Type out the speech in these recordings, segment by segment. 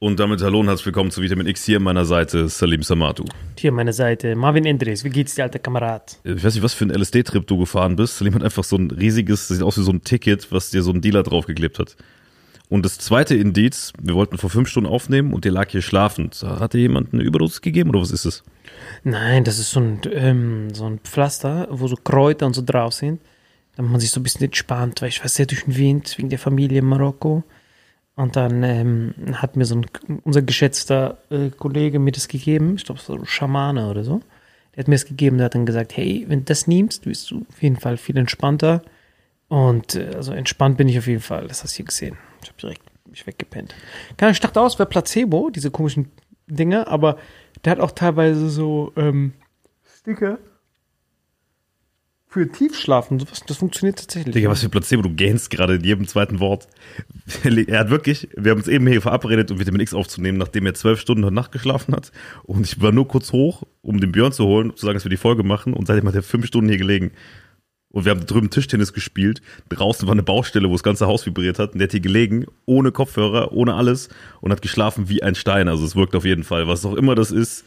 Und damit hallo und herzlich willkommen zu Vitamin X hier an meiner Seite Salim Samatu. Hier an meiner Seite Marvin Endres. Wie geht's dir, alter Kamerad? Ich weiß nicht, was für ein LSD-Trip du gefahren bist. Salim hat einfach so ein riesiges, sieht aus wie so ein Ticket, was dir so ein Dealer draufgeklebt hat. Und das zweite Indiz, wir wollten vor fünf Stunden aufnehmen und der lag hier schlafend. Hat dir jemand eine Überdosis gegeben oder was ist es? Nein, das ist so ein, ähm, so ein Pflaster, wo so Kräuter und so drauf sind. Damit man sich so ein bisschen entspannt, weil ich war sehr durch den Wind wegen der Familie in Marokko. Und dann ähm, hat mir so ein, unser geschätzter äh, Kollege mir das gegeben, ich glaube, so ein Schamane oder so. Der hat mir das gegeben, der hat dann gesagt, hey, wenn du das nimmst, bist du auf jeden Fall viel entspannter. Und äh, also entspannt bin ich auf jeden Fall, das hast du hier gesehen. Ich habe direkt mich weggepennt. Ich dachte aus, wäre Placebo, diese komischen Dinge, aber der hat auch teilweise so ähm, Sticker für Tiefschlafen. Sowas, das funktioniert tatsächlich. Digga, was für Placebo, du gähnst gerade in jedem zweiten Wort. Er hat wirklich, wir haben uns eben hier verabredet, um Vitamin X aufzunehmen, nachdem er zwölf Stunden heute Nacht geschlafen hat. Und ich war nur kurz hoch, um den Björn zu holen, zu sagen, dass wir die Folge machen. Und seitdem hat er fünf Stunden hier gelegen. Und wir haben drüben Tischtennis gespielt. Draußen war eine Baustelle, wo das ganze Haus vibriert hat. Und der hat hier gelegen, ohne Kopfhörer, ohne alles. Und hat geschlafen wie ein Stein. Also es wirkt auf jeden Fall. Was auch immer das ist,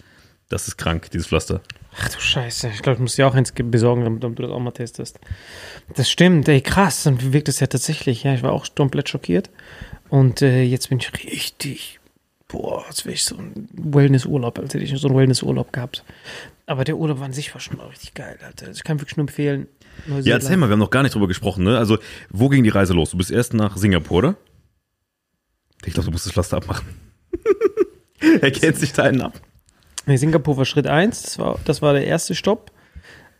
das ist krank, dieses Pflaster. Ach du Scheiße, ich glaube, ich muss dir auch eins besorgen, damit, damit du das auch mal testest. Das stimmt, ey, krass, dann wirkt es ja tatsächlich. Ja, ich war auch komplett schockiert. Und äh, jetzt bin ich richtig, boah, als wäre ich so ein Wellnessurlaub, als hätte ich so einen Wellnessurlaub gehabt. Aber der Urlaub an sich war schon mal richtig geil, Alter. Also ich kann wirklich nur empfehlen. Ja, erzähl mal, wir haben noch gar nicht drüber gesprochen, ne? Also, wo ging die Reise los? Du bist erst nach Singapur, oder? Ich glaube, du musst das Pflaster abmachen. er kennt sich da einen ab. Nee, Singapur war Schritt 1, das war, das war der erste Stopp.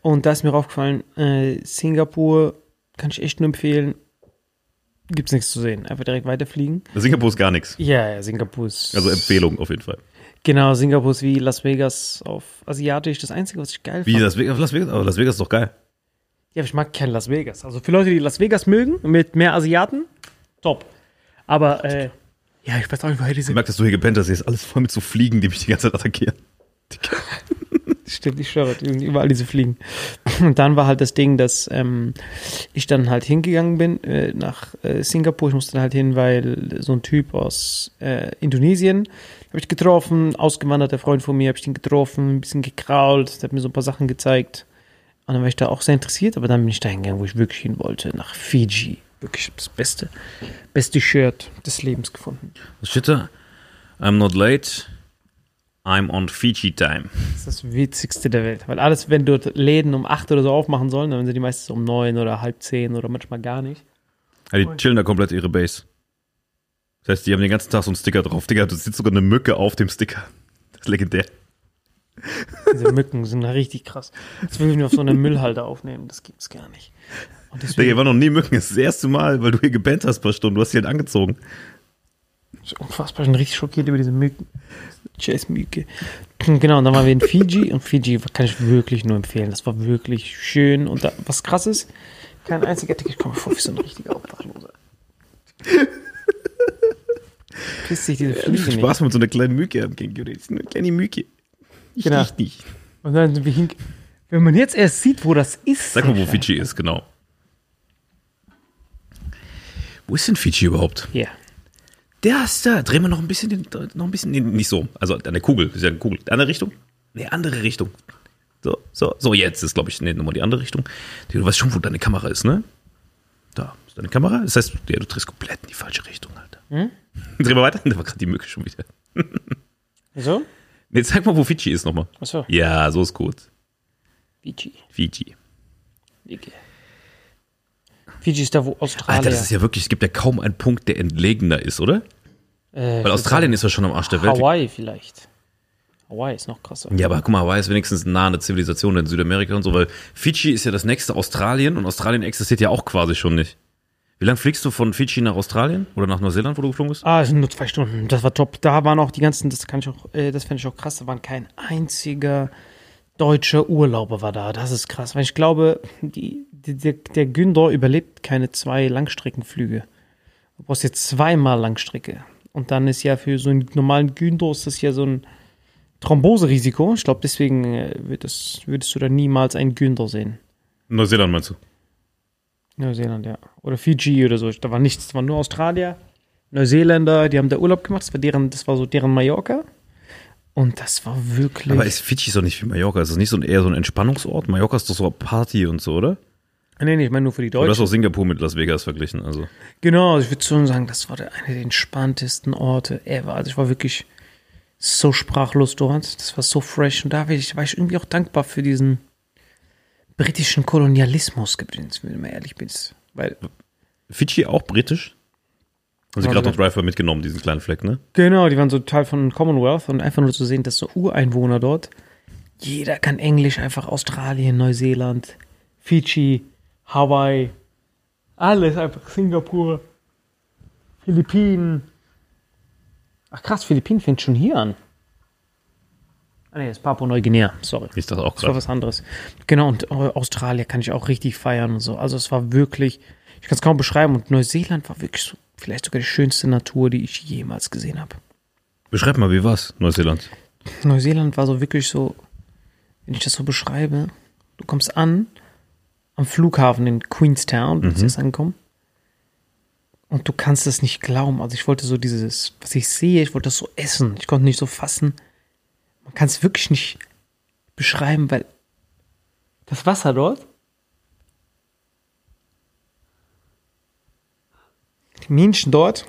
Und da ist mir aufgefallen, äh, Singapur kann ich echt nur empfehlen. Gibt's nichts zu sehen. Einfach direkt weiterfliegen. Singapur ist gar nichts. Ja, ja, Singapur ist. Also Empfehlung auf jeden Fall. Genau, Singapur ist wie Las Vegas auf Asiatisch. Das Einzige, was ich geil Wie fand. Las Vegas? Las Vegas? Aber Las Vegas ist doch geil. Ja, aber ich mag kein Las Vegas. Also für Leute, die Las Vegas mögen, mit mehr Asiaten, top. Aber, äh, ja, ich weiß auch nicht, woher Ich diese. merke, dass du hier gepennt hast. Hier ist alles voll mit so Fliegen, die mich die ganze Zeit attackieren. Stimmt, ich schwöre, überall diese Fliegen. Und dann war halt das Ding, dass ähm, ich dann halt hingegangen bin äh, nach äh, Singapur. Ich musste dann halt hin, weil so ein Typ aus äh, Indonesien habe ich getroffen, ausgewanderter Freund von mir, habe ich den getroffen, ein bisschen gekrault, der hat mir so ein paar Sachen gezeigt. Und dann war ich da auch sehr interessiert, aber dann bin ich da hingegangen, wo ich wirklich hin wollte, nach Fiji. Wirklich das beste, beste Shirt des Lebens gefunden. Was steht da? I'm not late. I'm on Fiji time. Das ist das Witzigste der Welt. Weil alles, wenn dort Läden um 8 oder so aufmachen sollen, dann sind die meistens um 9 oder halb 10 oder manchmal gar nicht. Ja, die chillen da komplett ihre Base. Das heißt, die haben den ganzen Tag so einen Sticker drauf. Digga, du sitzt sogar eine Mücke auf dem Sticker. Das ist legendär. Diese Mücken sind richtig krass. Das will ich nur auf so einer Müllhalde aufnehmen. Das gibt's gar nicht. Und Digga, deswegen hier war noch nie Mücken. Das ist das erste Mal, weil du hier gepennt hast ein paar Stunden. Du hast sie halt angezogen. Ist unfassbar. Ich bin richtig schockiert über diese Mücken. Scheiß Mücke. Genau, und dann waren wir in Fiji. Und Fiji kann ich wirklich nur empfehlen. Das war wirklich schön. Und da, was krass ist, kein einziger Ticket. Ich komme vor wie so ein richtiger Obdachloser. Pisst sich diese Fliege nicht. Spaß mit so einer kleinen Mücke am Känguru. Das ist eine kleine Mücke. Ich Genau. riecht nicht. Und dann. Wenn man jetzt erst sieht, wo das ist. Sag mal, wo. Fiji ist, genau. Wo ist denn Fiji überhaupt? Ja. Der ist da. Drehen wir noch ein bisschen, den, noch ein bisschen, nee, nicht so. Also an der Kugel, ist ja eine Kugel. Andere Richtung? Nee, andere Richtung. So, so, so, jetzt ist, glaube ich, nee, nochmal die andere Richtung. Du weißt schon, wo deine Kamera ist, ne? Da, ist deine Kamera? Das heißt, ja, du drehst komplett in die falsche Richtung, Alter. Hm? Dreh mal weiter. Da war gerade die Mücke schon wieder. So? Nee, sag mal, wo Fiji ist nochmal. Achso. Ja, so ist gut. Fiji. Fiji. Fiji. Fiji ist da, wo Australien. Alter, das ist ja wirklich, es gibt ja kaum einen Punkt, der entlegener ist, oder? äh, Weil Australien ist ja schon am Arsch der Welt. Hawaii vielleicht. Hawaii ist noch krasser. Ja, aber guck mal, Hawaii ist wenigstens nah an der Zivilisation in Südamerika und so, weil Fidschi ist ja das nächste Australien und Australien existiert ja auch quasi schon nicht. Wie lange fliegst du von Fidschi nach Australien oder nach Neuseeland, wo du geflogen bist? Ah, es sind nur zwei Stunden. Das war top. Da waren auch die ganzen, das kann ich auch, äh, das fände ich auch krass, da waren kein einziger deutscher Urlauber war da. Das ist krass. Weil ich glaube, die, die, der, der Günther überlebt keine zwei Langstreckenflüge. Du brauchst jetzt zweimal Langstrecke. Und dann ist ja für so einen normalen Günther ist das ja so ein Thromboserisiko. Ich glaube, deswegen äh, wird das, würdest du da niemals einen Günther sehen. Neuseeland meinst du? Neuseeland, ja. Oder Fiji oder so. Da war nichts. Das waren nur Australier, Neuseeländer, die haben da Urlaub gemacht. Das war, deren, das war so deren Mallorca. Und das war wirklich. Aber ist Fidschi ist doch nicht wie Mallorca. Ist das nicht so ein, eher so ein Entspannungsort? Mallorca ist doch so Party und so, oder? Nee, nee, ich meine nur für die hast du Deutschen. auch Singapur mit Las Vegas verglichen? Also. Genau, ich würde schon sagen, das war der, einer der entspanntesten Orte ever. Also ich war wirklich so sprachlos dort. Das war so fresh. Und da war ich, war ich irgendwie auch dankbar für diesen britischen Kolonialismus, wenn ich mal ehrlich bin. Weil Fidschi auch britisch? Haben sie gerade noch genau. Driver mitgenommen, diesen kleinen Fleck, ne? Genau, die waren so Teil von Commonwealth und einfach nur zu sehen, dass so Ureinwohner dort, jeder kann Englisch, einfach Australien, Neuseeland, Fidschi, Hawaii, alles einfach Singapur, Philippinen. Ach krass, Philippinen fängt schon hier an. Ah nee, das ist Papua-Neuguinea, sorry. Ich dachte auch Das war was anderes. Genau, und äh, Australien kann ich auch richtig feiern und so. Also es war wirklich, ich kann es kaum beschreiben. Und Neuseeland war wirklich so, vielleicht sogar die schönste Natur, die ich jemals gesehen habe. Beschreib mal, wie war's, Neuseeland? Neuseeland war so wirklich so, wenn ich das so beschreibe, du kommst an am Flughafen in Queenstown, du bist erst angekommen. Und du kannst es nicht glauben. Also ich wollte so dieses, was ich sehe, ich wollte das so essen. Ich konnte nicht so fassen. Man kann es wirklich nicht beschreiben, weil das Wasser dort, die Menschen dort,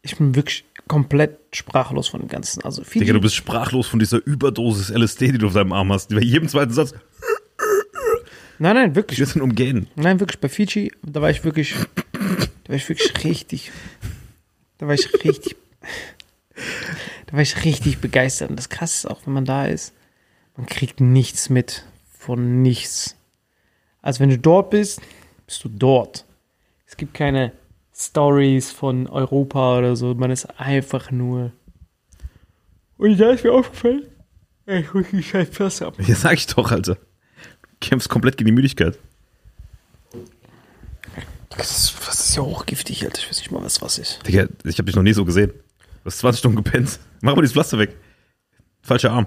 ich bin wirklich komplett sprachlos von dem Ganzen. Also Fiji, Digga, du bist sprachlos von dieser Überdosis LSD, die du auf deinem Arm hast. Bei jedem zweiten Satz, nein, nein, wirklich. wir sind umgehen. Nein, wirklich, bei Fiji, da war ich wirklich, da war ich wirklich richtig, da war ich richtig, da war ich richtig begeistert. Und das Krasse ist auch, wenn man da ist, man kriegt nichts mit von nichts. Also wenn du dort bist, bist du dort. Es gibt keine Stories von Europa oder so, man ist einfach nur. Und da ist mir aufgefallen, ich muss die scheiß Fresse ab. Ja, sag ich doch, Alter. Du kämpfst komplett gegen die Müdigkeit. Das ist, das ist ja hochgiftig, Alter. Ich weiß nicht mal, was was ist. Digga, ich hab dich noch nie so gesehen. Du hast 20 Stunden gepennt. Mach mal dieses Pflaster weg. Falscher Arm.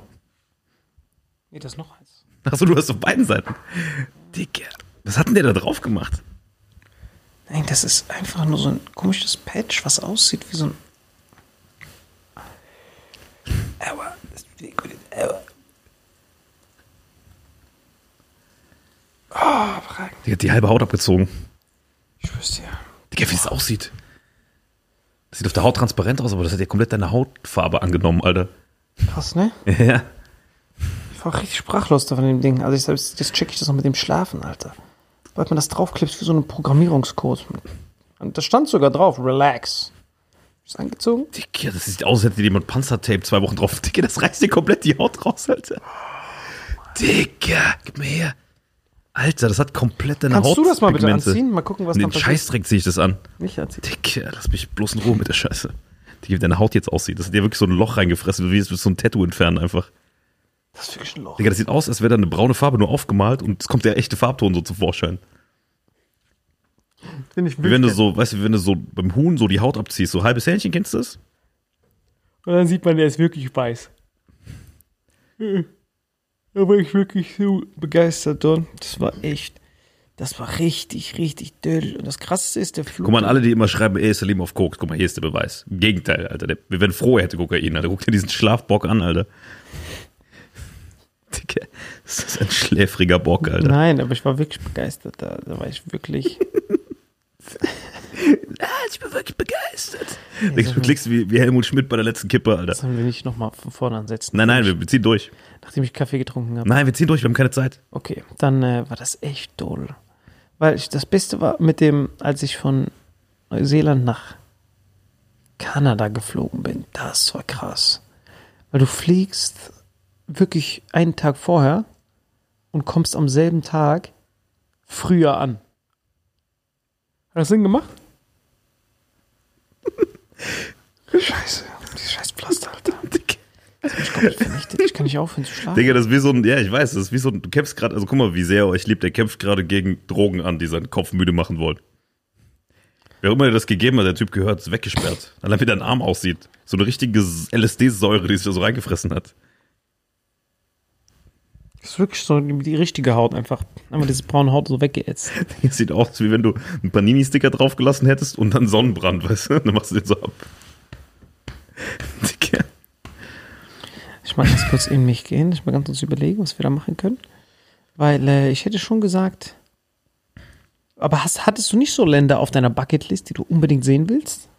Nee, das ist noch eins. Achso, du hast auf beiden Seiten. Digga, was hat denn der da drauf gemacht? Nein, das ist einfach nur so ein komisches Patch, was aussieht wie so ein. Aua. das. Aua. Oh, Digga, die halbe Haut abgezogen. Ich wüsste ja. Digga, wie das aussieht. Das sieht auf der Haut transparent aus, aber das hat ja komplett deine Hautfarbe angenommen, Alter. Krass, ne? Ja. Ich war richtig sprachlos da von dem Ding. Also ich selbst, jetzt check ich das noch mit dem Schlafen, Alter. Weil man das draufklippt wie so ein Programmierungscode. Und da stand sogar drauf, relax. Ist angezogen? Digga, das sieht aus, als hätte jemand Panzertape zwei Wochen drauf. Digga, das reißt dir komplett die Haut raus, Alter. Digga, gib mir her. Alter, das hat komplett deine Haut. Kannst du das mal bitte anziehen? Mal gucken, was Den dann passiert. Scheißdreck ziehe ich das an. Nicht anziehen. Digga, lass mich bloß in Ruhe mit der Scheiße. Digga, wie deine Haut jetzt aussieht. Das hat dir wirklich so ein Loch reingefressen, wie es so ein Tattoo entfernen einfach. Das ist wirklich ein Loch. Digga, das sieht aus, als wäre da eine braune Farbe nur aufgemalt und es kommt der echte Farbton so zum Vorschein. Finde ich Wie wenn du so, weißt du, wenn du so beim Huhn so die Haut abziehst, so halbes Hähnchen, kennst du das? Und dann sieht man, der ist wirklich weiß. Da war ich wirklich so begeistert dort. Das war echt, das war richtig, richtig döll. Und das Krasseste ist, der Flug. Guck mal, an alle, die immer schreiben, ey, Salim auf Koks, guck mal, hier ist der Beweis. Im Gegenteil, Alter. Der, wir wären froh, er hätte Kokain, Alter. Guck dir diesen Schlafbock an, Alter. Digga, das ist ein schläfriger Bock, Alter. Nein, aber ich war wirklich begeistert. Da, da war ich wirklich. Ah, ich bin wirklich begeistert. Digga, du klickst wie, wie Helmut Schmidt bei der letzten Kippe, Alter. Das haben wir nicht nochmal von vorne ansetzen. Nein, nein, wir, wir ziehen durch. Nachdem ich Kaffee getrunken habe. Nein, wir ziehen durch, wir haben keine Zeit. Okay, dann äh, war das echt doll. Weil ich, das Beste war mit dem, als ich von Neuseeland nach Kanada geflogen bin, das war krass. Weil du fliegst wirklich einen Tag vorher und kommst am selben Tag früher an. Hat das Sinn gemacht? Scheiße, dieses scheiß Pflaster, Alter. Digga. Ich komplett vernichtet. Ich kann nicht aufhören zu schlafen. Digga, das ist wie so ein, ja, ich weiß, das ist wie so ein, du kämpfst gerade, also guck mal, wie sehr er euch liebt, er kämpft gerade gegen Drogen an, die seinen Kopf müde machen wollen. Wer immer dir das gegeben hat, der Typ gehört, ist weggesperrt. Allein wie dein Arm aussieht. So eine richtige LSD-Säure, die sich da so reingefressen hat. Das ist wirklich so die, die richtige Haut einfach. Einfach diese braune Haut so weggeätzt. Das sieht aus, wie wenn du einen Panini-Sticker draufgelassen hättest und dann Sonnenbrand, weißt du? Dann machst du den so ab. Digga. Ich mag ganz kurz in mich gehen. Ich mal ganz kurz überlegen, was wir da machen können. Weil äh, ich hätte schon gesagt. Aber hast, hattest du nicht so Länder auf deiner Bucketlist, die du unbedingt sehen willst?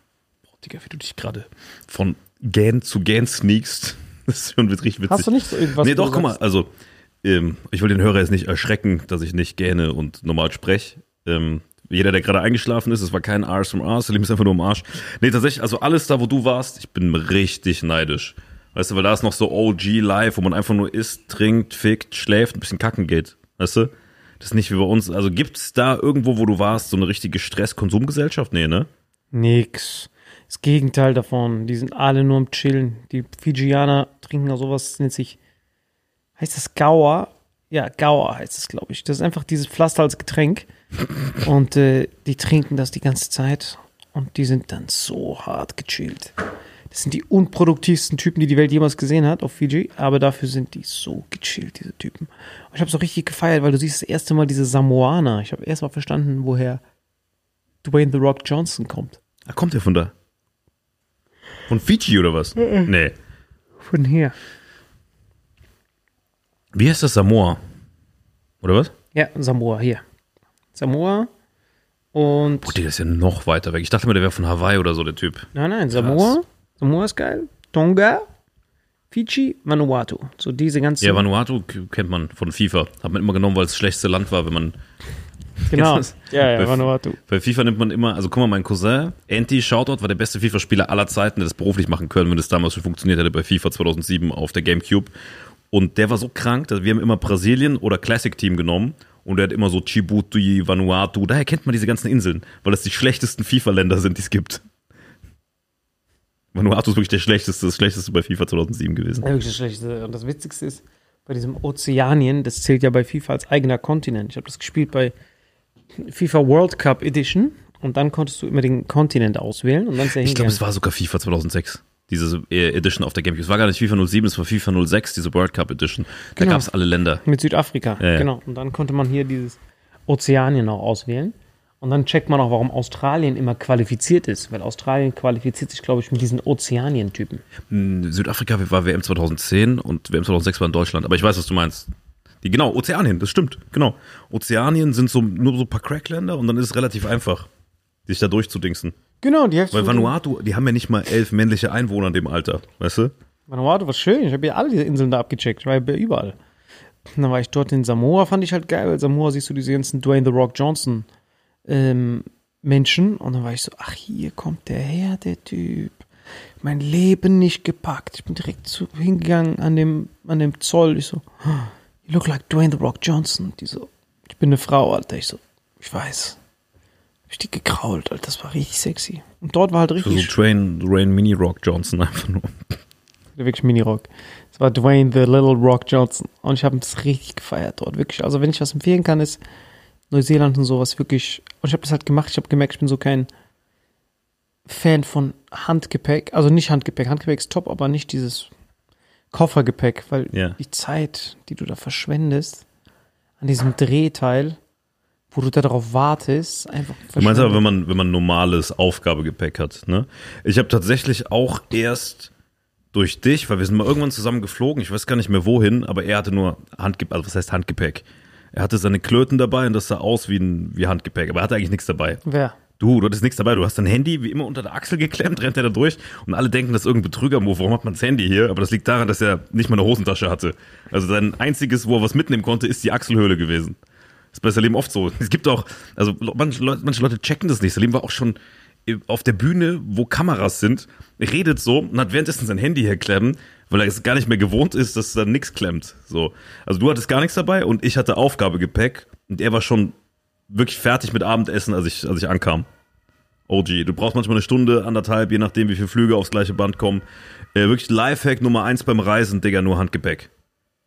Digga, wie du dich gerade von Gähn zu Gähn sneakst. Das ist schon richtig witzig. Hast du nicht so irgendwas? nee, doch, guck mal, also, ähm, ich will den Hörer jetzt nicht erschrecken, dass ich nicht gähne und normal spreche. Ähm, Jeder, der gerade eingeschlafen ist, es war kein Ars from Ars, Salim ist einfach nur im Arsch. Nee, tatsächlich, also alles da, wo du warst, ich bin richtig neidisch. Weißt du, weil da ist noch so OG Live, wo man einfach nur isst, trinkt, fickt, schläft, ein bisschen kacken geht. Weißt du? Das ist nicht wie bei uns. Also gibt's da irgendwo, wo du warst, so eine richtige Stress-Konsumgesellschaft? Nee, ne? Nix. Das Gegenteil davon. Die sind alle nur am Chillen. Die Fijianer trinken auch sowas, nennt sich, heißt das Gaur? Ja, Gaur heißt es, glaube ich. Das ist einfach dieses Pflaster als Getränk. Und äh, die trinken das die ganze Zeit. Und die sind dann so hart gechillt. Das sind die unproduktivsten Typen, die die Welt jemals gesehen hat auf Fiji. Aber dafür sind die so gechillt, diese Typen. Und ich habe so richtig gefeiert, weil du siehst das erste Mal diese Samoaner. Ich habe erst mal verstanden, woher Dwayne The Rock Johnson kommt. Ah, kommt der von da? Von Fiji oder was? Nee. Von hier. Wie heißt das Samoa? Oder was? Ja, Samoa, hier. Samoa und. Puh, der ist ja noch weiter weg. Ich dachte mal, der wäre von Hawaii oder so, der Typ. Nein, nein, Samoa. Samoa ist geil. Tonga, Fiji, Vanuatu. So diese ganzen. Ja, Vanuatu kennt man von FIFA. Hat man immer genommen, weil es das schlechteste Land war, wenn man. genau. Ja, ja, Bei- Vanuatu. Bei FIFA nimmt man immer, also guck mal, mein Cousin, Anti Shoutout, war der beste FIFA-Spieler aller Zeiten, der das beruflich machen können, wenn das damals schon funktioniert hätte bei FIFA 2007 auf der Gamecube. Und der war so krank, dass wir haben immer Brasilien oder Classic Team genommen und der hat immer so Djibouti, Vanuatu, daher kennt man diese ganzen Inseln, weil das die schlechtesten FIFA-Länder sind, die es gibt. Vanuatu ist wirklich der schlechteste, das schlechteste bei FIFA 2007 gewesen. Ja, wirklich das Schlechteste. Und das Witzigste ist, bei diesem Ozeanien, das zählt ja bei FIFA als eigener Kontinent. Ich habe das gespielt bei FIFA World Cup Edition und dann konntest du immer den Kontinent auswählen und dann ist er Ich glaube, es war sogar FIFA 2006. Diese äh, Edition auf der Gamecube. Es war gar nicht FIFA 07, es war FIFA 06, diese World Cup Edition. Da Genau. gab es alle Länder. Mit Südafrika, Ja, ja. genau. Und dann konnte man hier dieses Ozeanien auch auswählen. Und dann checkt man auch, warum Australien immer qualifiziert ist. Weil Australien qualifiziert sich, glaube ich, mit diesen Ozeanien-Typen. Hm, Südafrika war WM 2010 und WM 2006 war in Deutschland. Aber ich weiß, was du meinst. Die, genau, Ozeanien, das stimmt. Genau. Ozeanien sind so, nur so ein paar Crackländer und dann ist es relativ einfach, sich da durchzudingsen. Genau, die. Weil Vanuatu, die haben ja nicht mal elf männliche Einwohner in dem Alter, weißt du? Vanuatu war schön. Ich habe ja alle diese Inseln da abgecheckt. Ich war ja überall. Und dann war ich dort in Samoa, fand ich halt geil, weil Samoa siehst du diese ganzen Dwayne The Rock Johnson ähm, Menschen. Und dann war ich so, ach, hier kommt der her, der Typ. Mein Leben nicht gepackt. Ich bin direkt zu, hingegangen an dem, an dem Zoll. Ich so, "Oh, you look like Dwayne The Rock Johnson. Die so, ich bin eine Frau, Alter. Ich so, ich weiß. Ich die gekrault, Alter. Das war richtig sexy. Und dort war halt richtig so Train, Rain Mini Rock Johnson einfach nur. wirklich Mini-Rock. Es war Dwayne The Little Rock Johnson. Und ich habe es richtig gefeiert dort. Wirklich. Also, wenn ich was empfehlen kann, ist Neuseeland und sowas wirklich. Und ich habe das halt gemacht. Ich habe gemerkt, ich bin so kein Fan von Handgepäck. Also nicht Handgepäck. Handgepäck ist top, aber nicht dieses Koffergepäck, weil Ja. die Zeit, die du da verschwendest, an diesem Drehteil, wo du da drauf wartest, einfach Du meinst aber, wenn man, wenn man normales Aufgabegepäck hat, ne? Ich habe tatsächlich auch erst durch dich, weil wir sind mal irgendwann zusammen geflogen, ich weiß gar nicht mehr wohin, aber er hatte nur Handgepäck, also was heißt Handgepäck? Er hatte seine Klöten dabei und das sah aus wie ein wie Handgepäck, aber er hatte eigentlich nichts dabei. Wer? Du, du hattest nichts dabei, du hast dein Handy wie immer unter der Achsel geklemmt, rennt er da durch und alle denken, das ist irgendein Betrüger-Move. Warum hat man das Handy hier? Aber das liegt daran, dass er nicht mal eine Hosentasche hatte. Also sein einziges, wo er was mitnehmen konnte, ist die Achselhöhle gewesen. Das ist bei Salim oft so. Es gibt auch, also manche Leute, manche Leute checken das nicht. Salim war auch schon auf der Bühne, wo Kameras sind, redet so und hat währenddessen sein Handy herklemmen, weil er es gar nicht mehr gewohnt ist, dass da nichts klemmt. So. Also du hattest gar nichts dabei und ich hatte Aufgabegepäck und er war schon wirklich fertig mit Abendessen, als ich, als ich ankam. OG, du brauchst manchmal eine Stunde, anderthalb, je nachdem, wie viele Flüge aufs gleiche Band kommen. Äh, wirklich Lifehack Nummer eins beim Reisen, Digga, nur Handgepäck.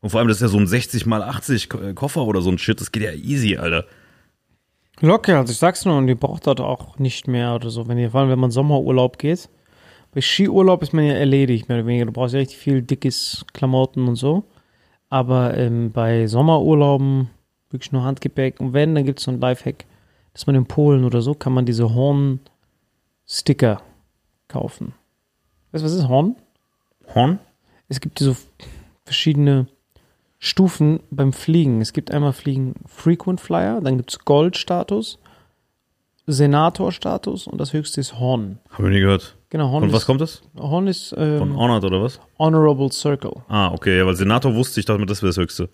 Und vor allem, das ist ja so ein 60 mal 80 Ko- äh, Koffer oder so ein Shit, das geht ja easy, Alter. Locker, also ich sag's nur, und ihr braucht dort auch nicht mehr oder so, wenn ihr, vor allem wenn man Sommerurlaub geht. Bei Skiurlaub ist man ja erledigt, mehr oder weniger. Du brauchst ja richtig viel dickes Klamotten und so. Aber ähm, bei Sommerurlauben wirklich nur Handgepäck. Und wenn, dann gibt's so ein Lifehack, dass man in Polen oder so, kann man diese Horn-Sticker kaufen. Weißt du, was ist Horn? Horn? Es gibt so verschiedene Stufen beim Fliegen. Es gibt einmal Fliegen Frequent Flyer, dann gibt es Gold-Status, Senator-Status und das höchste ist Horn. Haben wir nie gehört. Genau, Horn Von was kommt das? Horn ist Von ähm, Honored oder was? Honorable Circle. Ah, okay, ja, weil Senator wusste ich, dachte mir, das wäre das Höchste.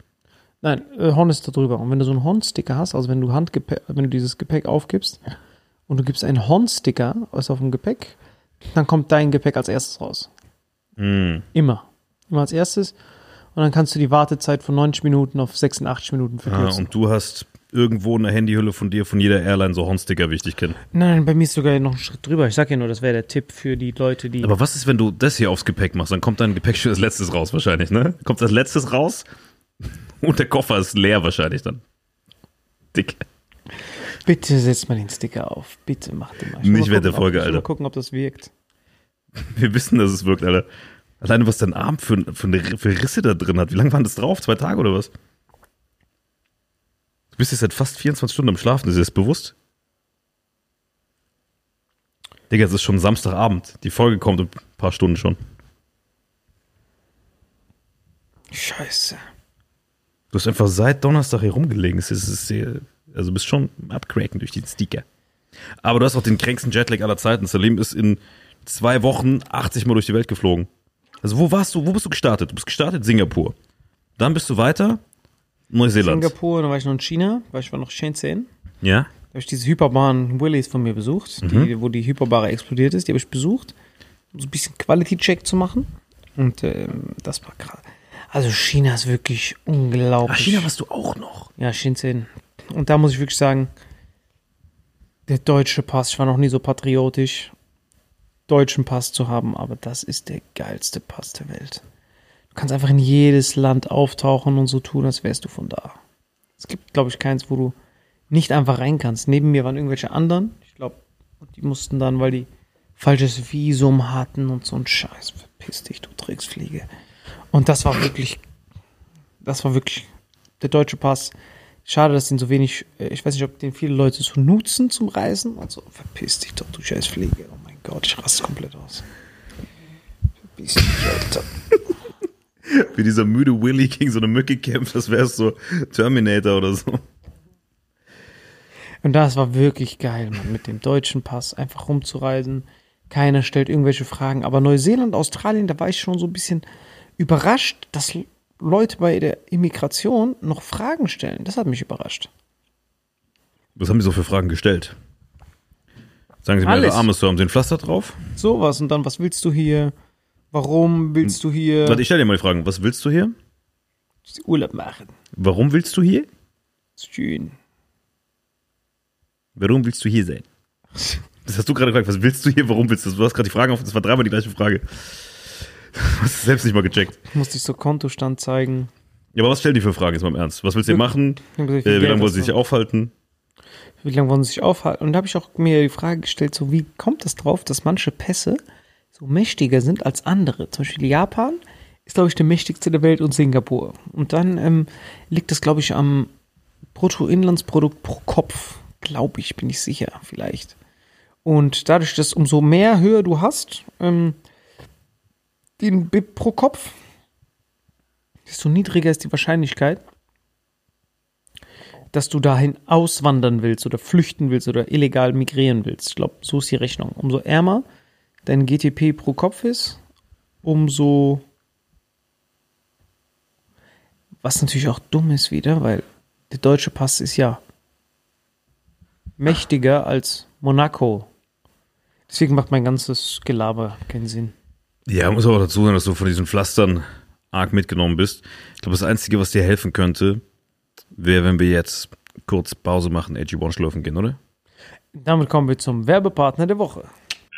Nein, äh, Horn ist da drüber. Und wenn du so einen Hornsticker hast, also wenn du Handgepäck, wenn du dieses Gepäck aufgibst und du gibst einen Hornsticker was auf dem Gepäck, dann kommt dein Gepäck als erstes raus. Hm. Immer. Immer als erstes. Und dann kannst du die Wartezeit von 90 Minuten auf 86 Minuten Ah, verkürzen. und du hast irgendwo eine Handyhülle von dir, von jeder Airline, so Hornsticker, wie ich dich kenne. Nein, bei mir ist sogar noch ein Schritt drüber. Ich sag ja nur, das wäre der Tipp für die Leute, die. Aber was ist, wenn du das hier aufs Gepäck machst? Dann kommt dein Gepäck schon als letztes raus wahrscheinlich, ne? Kommt als letztes raus und der Koffer ist leer wahrscheinlich dann. Dick. Bitte setz mal den Sticker auf. Bitte mach den mal. Ich Nicht während der Folge, Alter. Mal gucken, ob das wirkt. Wir wissen, dass es wirkt, Alter. Alleine, was dein Arm für, für, eine, für Risse da drin hat. Wie lange waren das drauf? Zwei Tage oder was? Du bist jetzt seit fast 24 Stunden am Schlafen. Ist dir das bewusst? Digga, es ist schon Samstagabend. Die Folge kommt in ein paar Stunden schon. Scheiße. Du hast einfach seit Donnerstag hier rumgelegen. Es ist, es ist also du bist schon abcracken durch den Sticker. Aber du hast auch den kränksten Jetlag aller Zeiten. Salim ist in zwei Wochen 80 Mal durch die Welt geflogen. Also wo warst du, wo bist du gestartet? Du bist gestartet Singapur. Dann bist du weiter Neuseeland. Singapur, dann war ich noch in China, weil ich war noch Shenzhen. Ja? Da habe ich diese Hyperbahn Willis von mir besucht, die, wo die Hyperbare explodiert ist. Die habe ich besucht, um so ein bisschen Quality-Check zu machen. Und ähm, das war krass. Also China ist wirklich unglaublich. Ach, warst du auch noch. Ja, Shenzhen. Und da muss ich wirklich sagen, der deutsche Pass, ich war noch nie so patriotisch, deutschen Pass zu haben, aber das ist der geilste Pass der Welt. Du kannst einfach in jedes Land auftauchen und so tun, als wärst du von da. Es gibt, glaube ich, keins, wo du nicht einfach rein kannst. Neben mir waren irgendwelche anderen, ich glaube, die mussten dann, weil die falsches Visum hatten und so ein Scheiß. Verpiss dich, du Drecksfliege. Und das war wirklich, das war wirklich der deutsche Pass. Schade, dass den so wenig, äh, ich weiß nicht, ob den viele Leute so nutzen zum Reisen. Also verpiss dich doch, du Scheißfliege. Oh Gott, ich raste komplett aus. Alter. Wie dieser müde Willy gegen so eine Mücke kämpft, das wär's so Terminator oder so. Und das war wirklich geil, Mann, mit dem deutschen Pass einfach rumzureisen. Keiner stellt irgendwelche Fragen. Aber Neuseeland, Australien, da war ich schon so ein bisschen überrascht, dass Leute bei der Immigration noch Fragen stellen. Das hat mich überrascht. Was haben die so für Fragen gestellt? Sagen Sie mir, Alles. Ihre Arme so, haben Sie ein Pflaster drauf? Sowas und dann, was willst du hier? Warum willst du hier Warte, ich stelle dir mal die Fragen. Was willst du hier? Urlaub machen? Warum willst du hier? Schön. Warum willst du hier sein? Das hast du gerade gefragt. Was willst du hier? Warum willst du das? Du hast gerade die Fragen auf. Das war dreimal die gleiche Frage. Du hast es selbst nicht mal gecheckt. Ich musste ich so Kontostand zeigen. Ja, aber was stellen die für Fragen jetzt mal im Ernst? Was willst du hier machen? Äh, wie lange wollen sie sich aufhalten? Wie lange wollen sie sich aufhalten? Und da habe ich auch mir die Frage gestellt, so wie kommt es drauf, dass manche Pässe so mächtiger sind als andere? Zum Beispiel Japan ist, glaube ich, der mächtigste der Welt und Singapur. Und dann ähm, liegt das, glaube ich, am Bruttoinlandsprodukt pro Kopf. Glaube ich, bin ich sicher, vielleicht. Und dadurch, dass umso mehr Höhe du hast, ähm, den BIP pro Kopf, desto niedriger ist die Wahrscheinlichkeit, dass du dahin auswandern willst oder flüchten willst oder illegal migrieren willst. Ich glaube, so ist die Rechnung. Umso ärmer dein GTP pro Kopf ist, umso. Was natürlich auch dumm ist wieder, weil der deutsche Pass ist ja mächtiger als Monaco. Deswegen macht mein ganzes Gelaber keinen Sinn. Ja, muss aber dazu sagen, dass du von diesen Pflastern arg mitgenommen bist. Ich glaube, das Einzige, was dir helfen könnte, wäre, wenn wir jetzt kurz Pause machen, AG1 schlürfen gehen, oder? Damit kommen wir zum Werbepartner der Woche.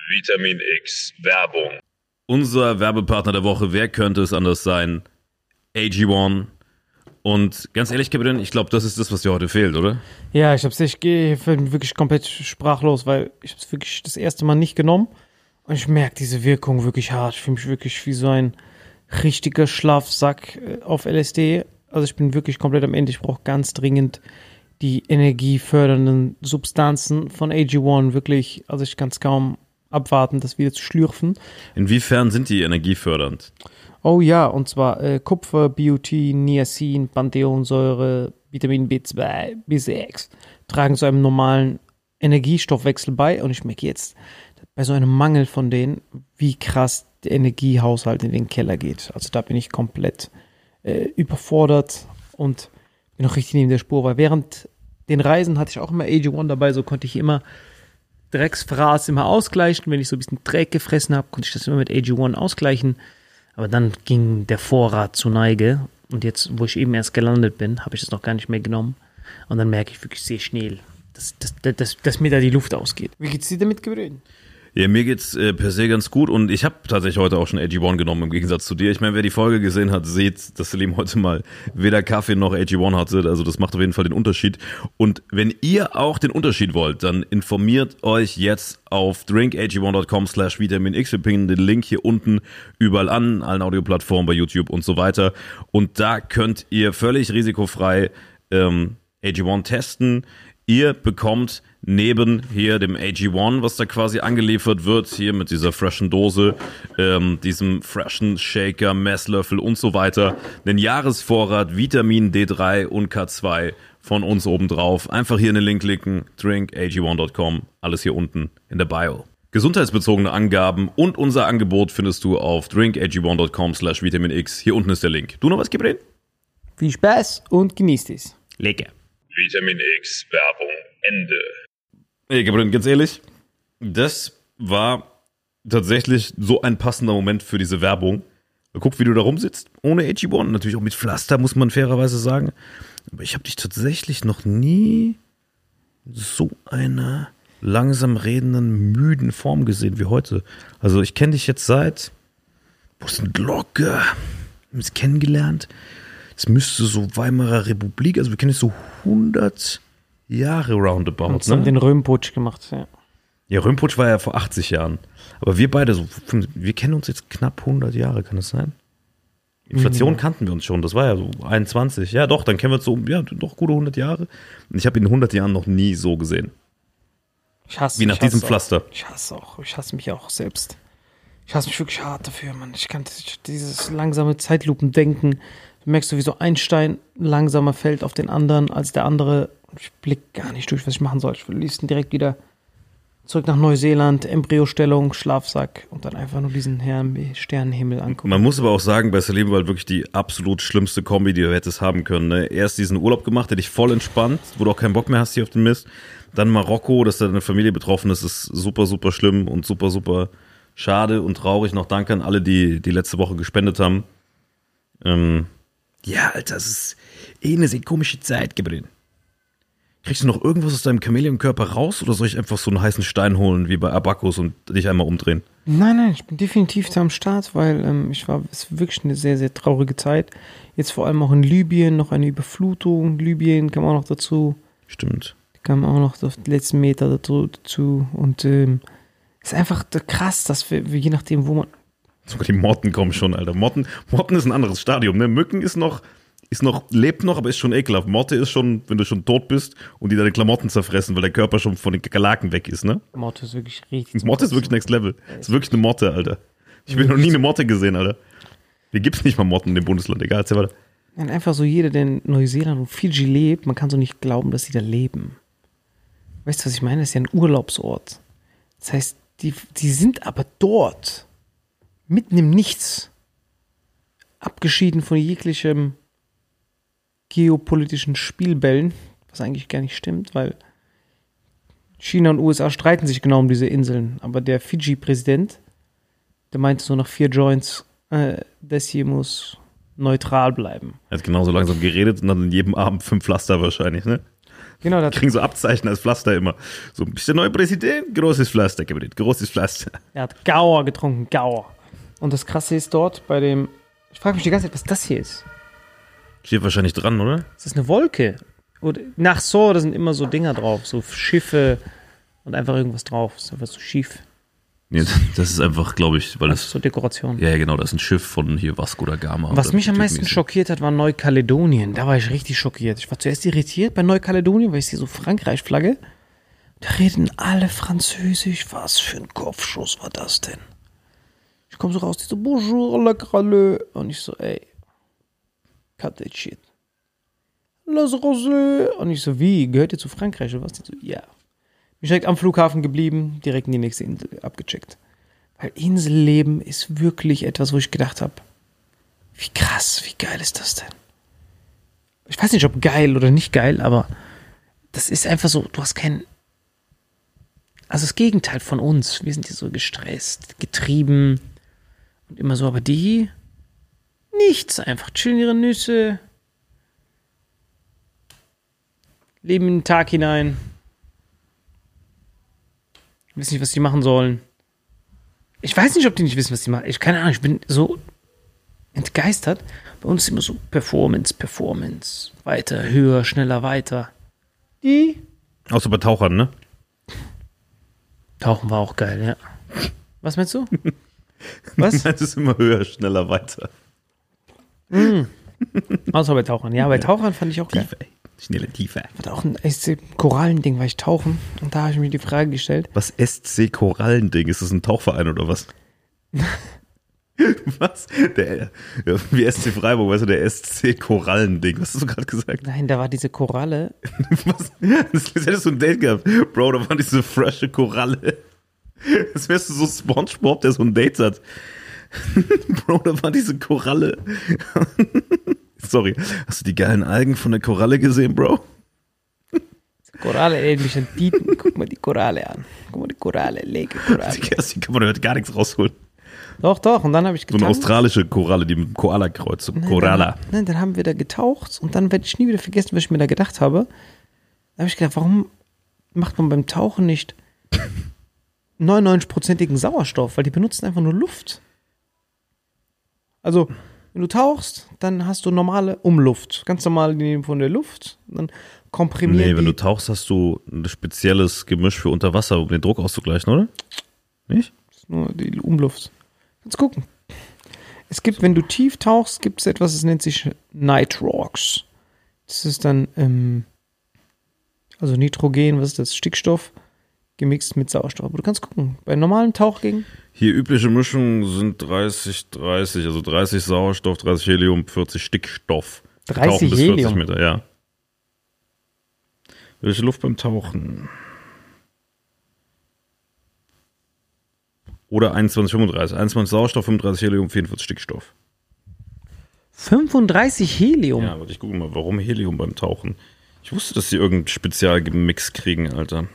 Vitamin X Werbung. Unser Werbepartner der Woche, wer könnte es anders sein? AG1. Und ganz ehrlich, Kevin, ich glaube, das ist das, was dir heute fehlt, oder? Ja, ich hab's ich gehe wirklich komplett sprachlos, weil ich hab's wirklich das erste Mal nicht genommen und ich merke diese Wirkung wirklich hart. Ich fühle mich wirklich wie so ein richtiger Schlafsack äh, auf LSD. Also ich bin wirklich komplett am Ende. Ich brauche ganz dringend die energiefördernden Substanzen von AG1. Wirklich, also ich kann es kaum abwarten, das wieder zu schlürfen. Inwiefern sind die energiefördernd? Oh ja, und zwar äh, Kupfer, Biotin, Niacin, Pantheonsäure, Vitamin B2, B6 tragen zu einem normalen Energiestoffwechsel bei. Und ich merke jetzt bei so einem Mangel von denen, wie krass der Energiehaushalt in den Keller geht. Also da bin ich komplett äh, überfordert und bin noch richtig neben der Spur, weil während den Reisen hatte ich auch immer AG1 dabei, so konnte ich immer Drecksfraß immer ausgleichen. Wenn ich so ein bisschen Dreck gefressen habe, konnte ich das immer mit AG1 ausgleichen. Aber dann ging der Vorrat zu Neige. Und jetzt, wo ich eben erst gelandet bin, habe ich das noch gar nicht mehr genommen. Und dann merke ich wirklich sehr schnell, dass, dass, dass, dass, mir da die Luft ausgeht. Wie geht's dir damit, Gebrüden? Ja, mir geht's äh, per se ganz gut und ich habe tatsächlich heute auch schon AG1 genommen im Gegensatz zu dir. Ich meine, wer die Folge gesehen hat, sieht, dass Selim heute mal weder Kaffee noch AG1 hatte. Also das macht auf jeden Fall den Unterschied. Und wenn ihr auch den Unterschied wollt, dann informiert euch jetzt auf drinkag1.com slash Vitamin X. Wir pingen den Link hier unten überall an, allen Audioplattformen bei YouTube und so weiter. Und da könnt ihr völlig risikofrei ähm, AG1 testen. Ihr bekommt neben hier dem AG1, was da quasi angeliefert wird, hier mit dieser freshen Dose, ähm, diesem freshen Shaker, Messlöffel und so weiter, den Jahresvorrat Vitamin D3 und K2 von uns obendrauf. Einfach hier in den Link klicken, drinkag1.com, alles hier unten in der Bio. Gesundheitsbezogene Angaben und unser Angebot findest du auf drinkag1.com slash Vitamin X. Hier unten ist der Link. Du noch was, Gabriel? Viel Spaß und genießt es. Lecker. Vitamin X Werbung Ende. Ey, Gabriel, ganz ehrlich, das war tatsächlich so ein passender Moment für diese Werbung. Guck, wie du da rumsitzt, ohne AG1, natürlich auch mit Pflaster, muss man fairerweise sagen. Aber ich habe dich tatsächlich noch nie so einer langsam redenden, müden Form gesehen wie heute. Also ich kenne dich jetzt seit, wo ist denn Glocke? Wir haben uns kennengelernt. Es müsste so Weimarer Republik, also wir kennen dich so 100 Jahre roundabout. Und haben Ne? den Römputsch gemacht, ja. Ja, Römputsch war ja vor 80 Jahren. Aber wir beide, so, wir kennen uns jetzt knapp 100 Jahre, kann das sein? Inflation kannten wir uns schon, das war ja so 21. Ja, doch, dann kennen wir uns so, ja, doch gute 100 Jahre. Und ich habe ihn in 100 Jahren noch nie so gesehen. Ich hasse Wie nach ich hasse diesem auch. Pflaster. Ich hasse auch. Ich hasse mich auch selbst. Ich hasse mich wirklich hart dafür, Mann. Ich kann dieses langsame Zeitlupendenken. Du merkst, so, wie so ein Stein langsamer fällt auf den anderen als der andere. Ich blick gar nicht durch, was ich machen soll. Ich will liebsten direkt wieder zurück nach Neuseeland, Embryostellung, Schlafsack und dann einfach nur diesen Herrn Sternenhimmel angucken. Man muss aber auch sagen, bei Salim war wirklich die absolut schlimmste Kombi, die du hättest haben können. Ne? Erst diesen Urlaub gemacht, der dich voll entspannt, wo du auch keinen Bock mehr hast hier auf den Mist. Dann Marokko, dass da deine Familie betroffen ist, ist super, super schlimm und super, super schade und traurig. Noch danke an alle, die die letzte Woche gespendet haben. Ähm, ja, Alter, das ist eh eine sehr komische Zeit, Gabriel. Kriegst du noch irgendwas aus deinem Chamäleonkörper raus oder soll ich einfach so einen heißen Stein holen wie bei Abakus und dich einmal umdrehen? Nein, nein, ich bin definitiv da am Start, weil ähm, ich war, es ist wirklich eine sehr, sehr traurige Zeit. Jetzt vor allem auch in Libyen noch eine Überflutung. Libyen kam auch noch dazu. Stimmt. kam auch noch auf die letzten Meter dazu. dazu. Und ähm, ist einfach krass, dass wir, wir je nachdem, wo man. Sogar die Motten kommen schon, Alter. Motten, Motten ist ein anderes Stadium, ne? Mücken ist noch, ist noch, lebt noch, aber ist schon ekelhaft. Motte ist schon, wenn du schon tot bist und die deine Klamotten zerfressen, weil der Körper schon von den Kakerlaken weg ist, ne? Motto ist wirklich richtig. Motte ist wirklich next level. Ist wirklich eine Motte, Alter. Ich habe noch nie eine Motte gesehen, Alter. Hier gibt's nicht mal Motten in dem Bundesland, egal, erzähl weiter. Und einfach so jeder, der in Neuseeland und Fiji lebt, man kann so nicht glauben, dass sie da leben. Weißt du, was ich meine? Das ist ja ein Urlaubsort. Das heißt, die, die sind aber dort, mitten im Nichts, abgeschieden von jeglichem geopolitischen Spielbällen, was eigentlich gar nicht stimmt, weil China und USA streiten sich genau um diese Inseln. Aber der Fiji-Präsident, der meinte so nach vier Joints, äh, das hier muss neutral bleiben. Er hat genauso langsam geredet und dann in jedem Abend fünf Pflaster wahrscheinlich, ne? Genau, das, Kriegen so Abzeichen als Pflaster immer. So, bist der neue Präsident? Großes Pflaster, Gabriel. Großes Pflaster. er hat Gauer getrunken, Gauer. Und das Krasse ist dort bei dem, ich frage mich die ganze Zeit, was das hier ist. Steht wahrscheinlich dran, oder? Ist das eine Wolke? Oder, nach so, da sind immer so Dinger drauf, so Schiffe und einfach irgendwas drauf. Ist einfach so schief. Nee, das ist einfach, glaube ich, weil Das ist das. so Dekoration. Ja, genau, das ist ein Schiff von hier Vasco da Gama. Was mich am meisten schockiert hat, war Neukaledonien. Da war ich richtig schockiert. Ich war zuerst irritiert bei Neukaledonien, weil ich sehe so Frankreich-Flagge. Da reden alle Französisch. Was für ein Kopfschuss war das denn? Ich komme so raus, die so, bonjour, la grale. Und ich so, ey, cut that shit. Las Rosé. Und ich so, wie, gehört ihr zu Frankreich oder was? Die so, ja. Bin direkt am Flughafen geblieben, direkt in die nächste Insel abgecheckt. Weil Inselleben ist wirklich etwas, wo ich gedacht habe, wie krass, wie geil ist das denn? Ich weiß nicht, ob geil oder nicht geil, aber das ist einfach so, du hast kein. Also das Gegenteil von uns. Wir sind hier so gestresst, getrieben und immer so, aber die nichts, einfach chillen ihre Nüsse, leben in den Tag hinein, wissen nicht, was die machen sollen. Ich weiß nicht, ob die nicht wissen, was die machen. Ich keine Ahnung, ich bin so entgeistert. Bei uns ist immer so Performance, Performance, weiter, höher, schneller, weiter. Die Außer bei Tauchern, ne? Tauchen war auch geil, ja. Was meinst du? Was? Das ist immer höher, schneller, weiter. Außer bei Tauchern. Ja, bei Tauchern fand ich auch geil. Tiefe, schnelle Tiefe. Hatte auch ein SC Korallending, weil ich tauchen. Und da habe ich mir die Frage gestellt. Was SC Korallending? Ist das ein Tauchverein oder was? was? Der, wie SC Freiburg, weißt du, der SC Korallending. Was hast du gerade gesagt? Nein, da war diese Koralle. Was? Das hättest du ein Date gehabt. Bro, da war diese frische Koralle. Das wärst du so Spongebob, der so ein Date hat. Bro, da war diese Koralle. Sorry. Hast du die geilen Algen von der Koralle gesehen, Bro? Koralle erinnert mich an Tieten. Guck mal die Koralle an. Guck mal die Koralle, lege Koralle. Die, kann man heute gar nichts rausholen. Doch, doch. Und dann habe ich So eine getaucht. australische Koralle, die mit dem Koala kreuzt. So Nein, Koralla. Dann, nein, dann haben wir da getaucht und dann werde ich nie wieder vergessen, was ich mir da gedacht habe. Da habe ich gedacht, warum macht man beim Tauchen nicht 99-prozentigen Sauerstoff? Weil die benutzen einfach nur Luft. Also, wenn du tauchst, dann hast du normale Umluft. Ganz normal, nehmen von der Luft. Dann komprimieren Nee, wenn du tauchst, hast du ein spezielles Gemisch für unter Wasser, um den Druck auszugleichen, oder? Nicht? nur die Umluft. Kannst gucken. Es gibt, wenn du tief tauchst, gibt es etwas, das nennt sich Nitrox. Das ist dann, ähm, also Nitrogen, was ist das? Stickstoff gemixt mit Sauerstoff. Aber du kannst gucken. Bei normalen Tauchgängen, Hier übliche Mischungen sind 30, 30, also 30 Sauerstoff, 30 Helium, 40 Stickstoff. Für 30 Tauchen bis Helium? 40 Meter, ja. Welche Luft beim Tauchen? Oder 21, 35. 21 Sauerstoff, 35 Helium, 44 Stickstoff. 35 Helium. Ja, warte, ich gucke mal, warum Helium beim Tauchen? Ich wusste, dass sie irgendeinen Spezialgemix kriegen, Alter.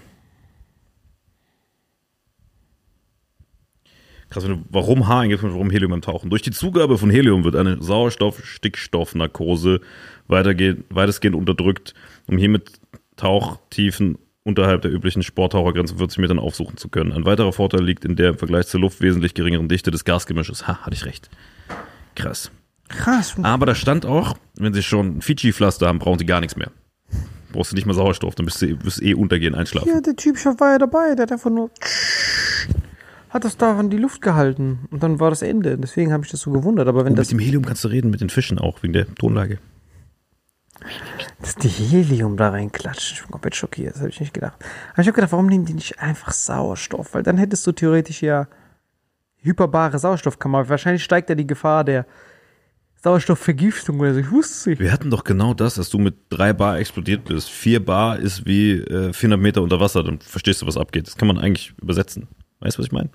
Krass, warum H eingibst und warum Helium beim Tauchen. Durch die Zugabe von Helium wird eine Sauerstoff-Stickstoff-Narkose weitergehend- weitestgehend unterdrückt, um hiermit Tauchtiefen unterhalb der üblichen Sporttauchergrenze von 40 Metern aufsuchen zu können. Ein weiterer Vorteil liegt in der im Vergleich zur Luft wesentlich geringeren Dichte des Gasgemisches. Ha, hatte ich recht. Krass. Krass. Aber da stand auch, wenn sie schon ein Fidschi-Pflaster haben, brauchen sie gar nichts mehr. Brauchst du nicht mal Sauerstoff, dann bist du, wirst du eh untergehen, einschlafen. Ja, der Typ war ja dabei. Der hat einfach nur. Hat das da an die Luft gehalten. Und dann war das Ende. Deswegen habe ich das so gewundert. Aber wenn Und das. mit dem Helium kannst du reden, mit den Fischen auch, wegen der Tonlage. dass die Helium da reinklatschen. Ich bin komplett schockiert, das habe ich nicht gedacht. Aber ich habe gedacht, warum nehmen die nicht einfach Sauerstoff? Weil dann hättest du theoretisch ja hyperbare Sauerstoffkammer. Wahrscheinlich steigt ja die Gefahr der Sauerstoffvergiftung oder so. Ich wusste es nicht. Wir hatten doch genau das, dass du mit drei Bar explodiert bist. Vier Bar ist wie äh, 400 Meter unter Wasser, dann verstehst du, was abgeht. Das kann man eigentlich übersetzen. Weißt du, was ich meine?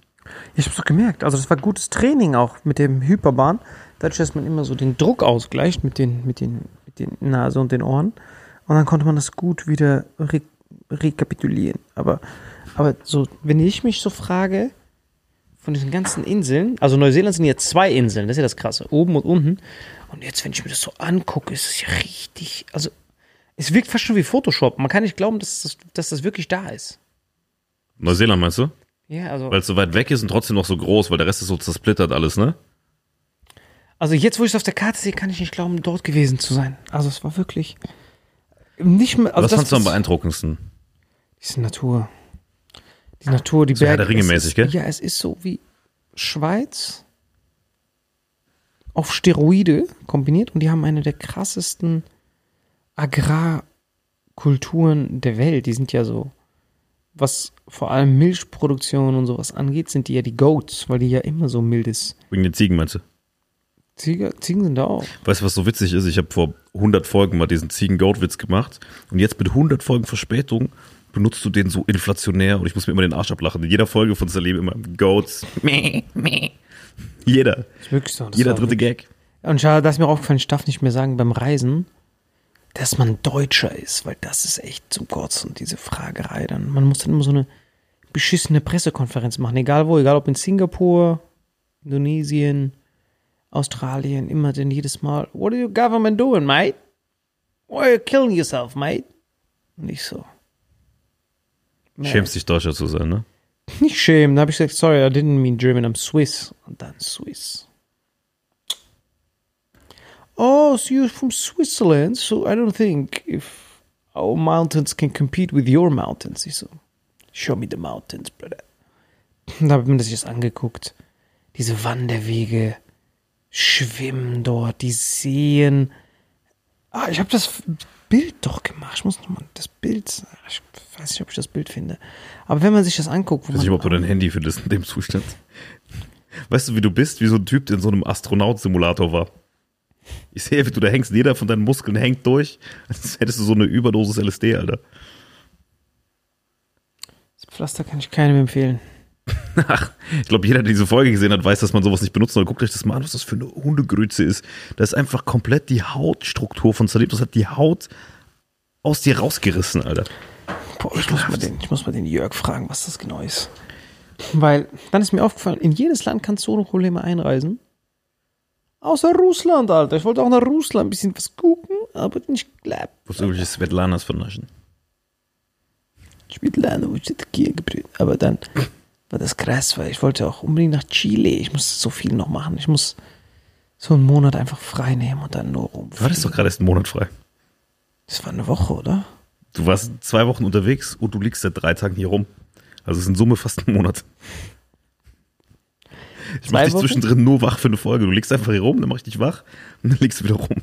Ich habe es doch gemerkt. Also das war gutes Training auch mit dem Hyperbahn. Dadurch, dass man immer so den Druck ausgleicht mit den, mit den, mit den Nase und den Ohren. Und dann konnte man das gut wieder re rekapitulieren. Aber, aber so, wenn ich mich so frage, von diesen ganzen Inseln, also Neuseeland sind ja zwei Inseln, das ist ja das Krasse, oben und unten. Und jetzt, wenn ich mir das so angucke, ist es ja richtig, also es wirkt fast schon wie Photoshop. Man kann nicht glauben, dass das, dass das wirklich da ist. Neuseeland meinst du? Ja, also. Weil es so weit weg ist und trotzdem noch so groß, weil der Rest ist so zersplittert alles, ne? Also jetzt, wo ich es auf der Karte sehe, kann ich nicht glauben, dort gewesen zu sein. Also es war wirklich nicht mehr. Also was fandst du am beeindruckendsten? Diese Natur. Die Natur, die So Berge. der Ringe es mäßig, ist, gell? Ja, es ist so wie Schweiz auf Steroide kombiniert und die haben eine der krassesten Agrarkulturen der Welt. Die sind ja so, was vor allem Milchproduktion und sowas angeht, sind die ja die Goats, weil die ja immer so mildes. Wegen den Ziegen meinst du? Ziege, Ziegen sind da auch. Weißt du, was so witzig ist? Ich habe vor 100 Folgen mal diesen Ziegen-Goat-Witz gemacht und jetzt mit 100 Folgen Verspätung benutzt du den so inflationär und ich muss mir immer den Arsch ablachen. In jeder Folge von Salim immer Goats. Meh, meh. Jeder. Ist wirklich so. Jeder dritte wirklich- Gag. Und schade, das ist mir aufgefallen, ich darf nicht mehr sagen beim Reisen dass man Deutscher ist, weil das ist echt zum Kotzen, diese Fragerei dann. Man muss dann immer so eine beschissene Pressekonferenz machen, egal wo, egal ob in Singapur, Indonesien, Australien, immer denn jedes Mal, what are your government doing, mate? Why are you killing yourself, mate? Nicht so. Schämst dich, Deutscher zu sein, ne? Nicht schämen, da habe ich gesagt, sorry, I didn't mean German, I'm Swiss. Und dann Swiss. Oh, so you're from Switzerland, so I don't think if our mountains can compete with your mountains. Ich so, show me the mountains, brother. Da habe ich mir das jetzt angeguckt. Diese Wanderwege, schwimmen dort, die Seen. Ah, ich habe das Bild doch gemacht. Ich muss nochmal das Bild, ich weiß nicht, ob ich das Bild finde. Aber wenn man sich das anguckt, wo Ich weiß nicht, ob du dein Handy findest in dem Zustand. Weißt du, wie du bist? Wie so ein Typ, der in so einem Astronaut-Simulator war. Ich sehe, wie du da hängst, jeder von deinen Muskeln hängt durch, als hättest du so eine Überdosis LSD, Alter. das Pflaster kann ich keinem empfehlen. Ach, ich glaube, jeder, der diese Folge gesehen hat, weiß, dass man sowas nicht benutzt. Aber guckt euch das mal an, was das für eine Hundegrütze ist. Das ist einfach komplett die Hautstruktur von Salim. Das hat die Haut aus dir rausgerissen, Alter. Boah, ich muss, mal den, ich muss mal den Jörg fragen, was das genau ist. Weil dann ist mir aufgefallen, in jedes Land kannst du ohne Probleme einreisen. Außer Russland, Alter. Ich wollte auch nach Russland ein bisschen was gucken, aber nicht klappt. Wo ist irgendwelche Svetlanas vernaschen? Ich will lernen, wo ich. Aber dann war das krass, weil ich wollte auch unbedingt nach Chile. Ich muss so viel noch machen. Ich muss so einen Monat einfach frei nehmen und dann nur rum. Du hattest doch gerade erst einen Monat frei. Das war eine Woche, oder? Du warst zwei Wochen unterwegs und du liegst seit drei Tagen hier rum. Also es ist in Summe fast ein Monat. Ich mach Zwei dich Wochen? zwischendrin nur wach für eine Folge. Du liegst einfach hier rum, dann mach ich dich wach und dann liegst du wieder rum.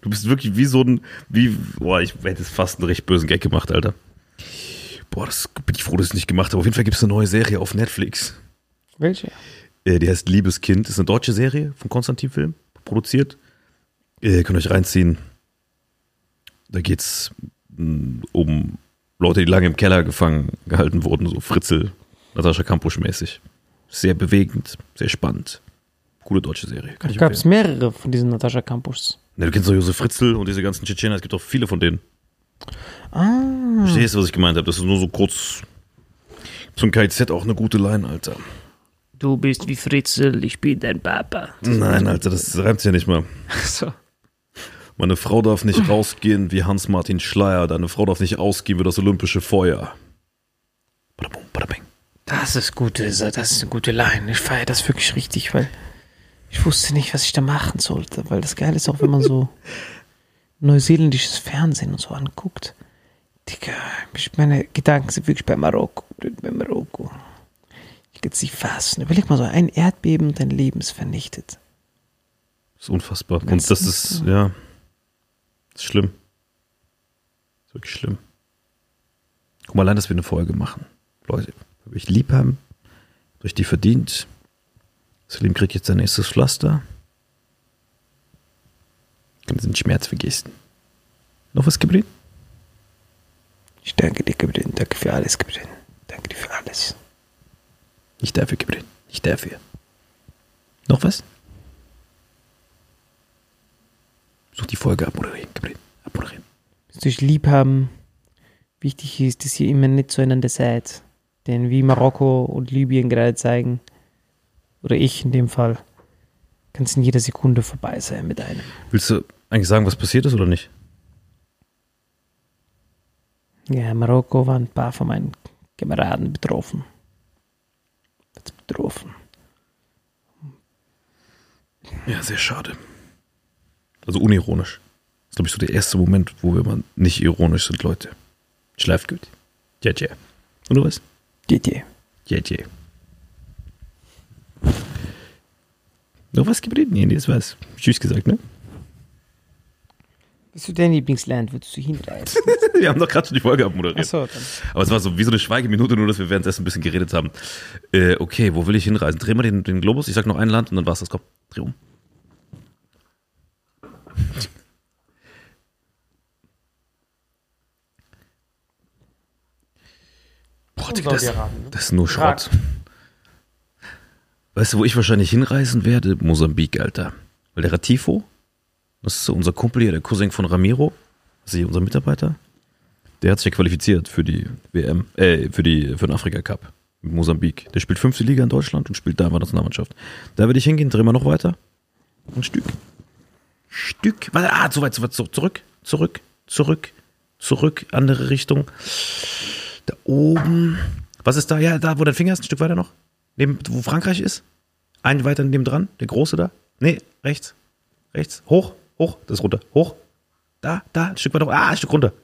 Du bist wirklich wie so ein, wie, boah, ich hätte fast einen recht bösen Gag gemacht, Alter. Boah, das bin ich froh, dass ich es nicht gemacht habe. Auf jeden Fall gibt es eine neue Serie auf Netflix. Welche? Äh, die heißt Liebeskind. Das ist eine deutsche Serie von Konstantin Film, produziert. Ihr könnt euch reinziehen. Da geht's mh, um Leute, die lange im Keller gefangen gehalten wurden, so Fritzel, Natascha Kampusch mäßig. Sehr bewegend, sehr spannend. Coole deutsche Serie. Kann ich Gab es mehrere von diesen Natascha Campus. Ne, du kennst doch Josef Fritzel und diese ganzen Tschetschener. Es gibt auch viele von denen. Ah. Verstehst du, was ich gemeint habe? Das ist nur so kurz zum KZ auch eine gute Line, Alter. Du bist wie Fritzel, ich bin dein Papa. Nein, Alter, das reimt ja nicht mal. So. Meine Frau darf nicht rausgehen wie Hans-Martin Schleier. Deine Frau darf nicht ausgehen wie das olympische Feuer. Das ist gute, das ist eine gute Line. Ich feiere das wirklich richtig, weil ich wusste nicht, was ich da machen sollte. Weil das Geile ist auch, wenn man so neuseeländisches Fernsehen und so anguckt. Digga, meine Gedanken sind wirklich bei Marokko. Bei Marokko. Ich kann es nicht fassen. Überleg mal so, ein Erdbeben und dein Leben ist vernichtet. Das ist unfassbar. Und das ist, ja, das ist schlimm. Das ist wirklich schlimm. Guck mal, allein, dass wir eine Folge machen. Leute, habe ich lieb haben, durch die verdient. Salim kriegt jetzt sein nächstes Pflaster. Kann diesen Schmerz vergessen. Noch was geblieben? Ich danke dir, Gabriel. Danke für alles, Gabriel. Danke dir für alles. Nicht dafür, Gabriel. Nicht dafür. Noch was? Such die Folge abmoderieren, Gabriel. Abmoderieren. Dass durch Liebhaben wichtig ist, dass ihr immer nicht zueinander seid. Denn wie Marokko und Libyen gerade zeigen, oder ich in dem Fall, kann es in jeder Sekunde vorbei sein mit einem. Willst du eigentlich sagen, was passiert ist oder nicht? Ja, in Marokko waren ein paar von meinen Kameraden betroffen. Jetzt betroffen. Ja, sehr schade. Also unironisch. Das ist, glaube ich, so der erste Moment, wo wir mal nicht ironisch sind, Leute. Schleift gut. Ja, ja. Und du was? Ja, ja. Noch was geblieben? Nee, nee, das war's. Tschüss gesagt, ne? Bist du dein Lieblingsland? Würdest du hinreisen? Wir haben doch gerade schon die Folge abmoderiert. Achso, dann. Aber es war so wie so eine Schweigeminute, nur dass wir währenddessen ein bisschen geredet haben. Äh, okay, wo will ich hinreisen? Dreh mal den, den Globus. Ich sag noch ein Land und dann war's das. Komm, dreh um. Digga, das, ne? das ist nur. Schrott. Weißt du, wo ich wahrscheinlich hinreisen werde? Mosambik, Alter. Weil der Ratifo, das ist unser Kumpel hier, der Cousin von Ramiro, Also hier unser Mitarbeiter, der hat sich ja qualifiziert für die WM, äh, für, die, für den Afrika Cup mit Mosambik. Der spielt fünfte Liga in Deutschland und spielt da in der Nationalmannschaft. Da werde ich hingehen, drehen wir noch weiter. Ein Stück. Stück. Warte, ah, zu weit, zu weit, zurück, zurück, zurück, zurück, zurück, andere Richtung. Oben. Was ist da? Ja, da, wo dein Finger ist, ein Stück weiter noch. Neben, wo Frankreich ist. Ein weiter neben dran, der große da. Nee, rechts. Rechts. Hoch, hoch, das ist runter. Hoch. Da, da, ein Stück weiter. Ah, ein Stück runter.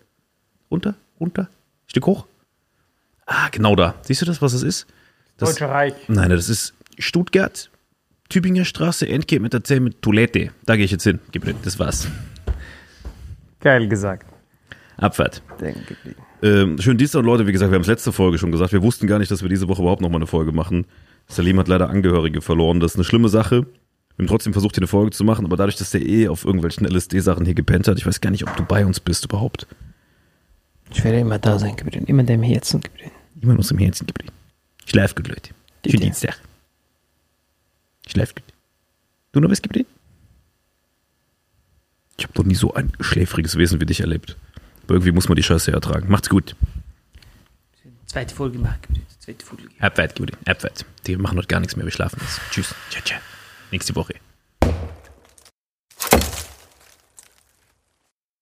Runter, runter. Ein Stück hoch. Ah, genau da. Siehst du das, was das ist? Das, Deutsche Reich. Nein, das ist Stuttgart, Tübinger Straße, Endgame mit der 10 mit Toilette. Da gehe ich jetzt hin. Gib mir, das war's. Geil gesagt. Abfahrt. Denke ich. Ähm, schönen Dienstag, Leute. Wie gesagt, wir haben es letzte Folge schon gesagt. Wir wussten gar nicht, dass wir diese Woche überhaupt nochmal eine Folge machen. Salim hat leider Angehörige verloren. Das ist eine schlimme Sache. Wir haben trotzdem versucht, hier eine Folge zu machen, aber dadurch, dass der eh auf irgendwelchen LSD-Sachen hier gepennt hat, ich weiß gar nicht, ob du bei uns bist überhaupt. Ich werde immer da sein, Gabriel. Immer in deinem Herzen, Gabriel. Immer aus dem Herzen geblieben. Schlaf gut, Leute. Schönen. Dienstag. Schlaf gut. Du noch was geblieben? Ich habe noch nie so ein schläfriges Wesen wie dich erlebt. Aber irgendwie muss man die Scheiße ertragen. Macht's gut. Zweite Folge machen. Zweite Folge. Abfahrt, Gudi. Die machen heute gar nichts mehr. Wir schlafen jetzt. Tschüss. Ciao, ciao. Nächste Woche.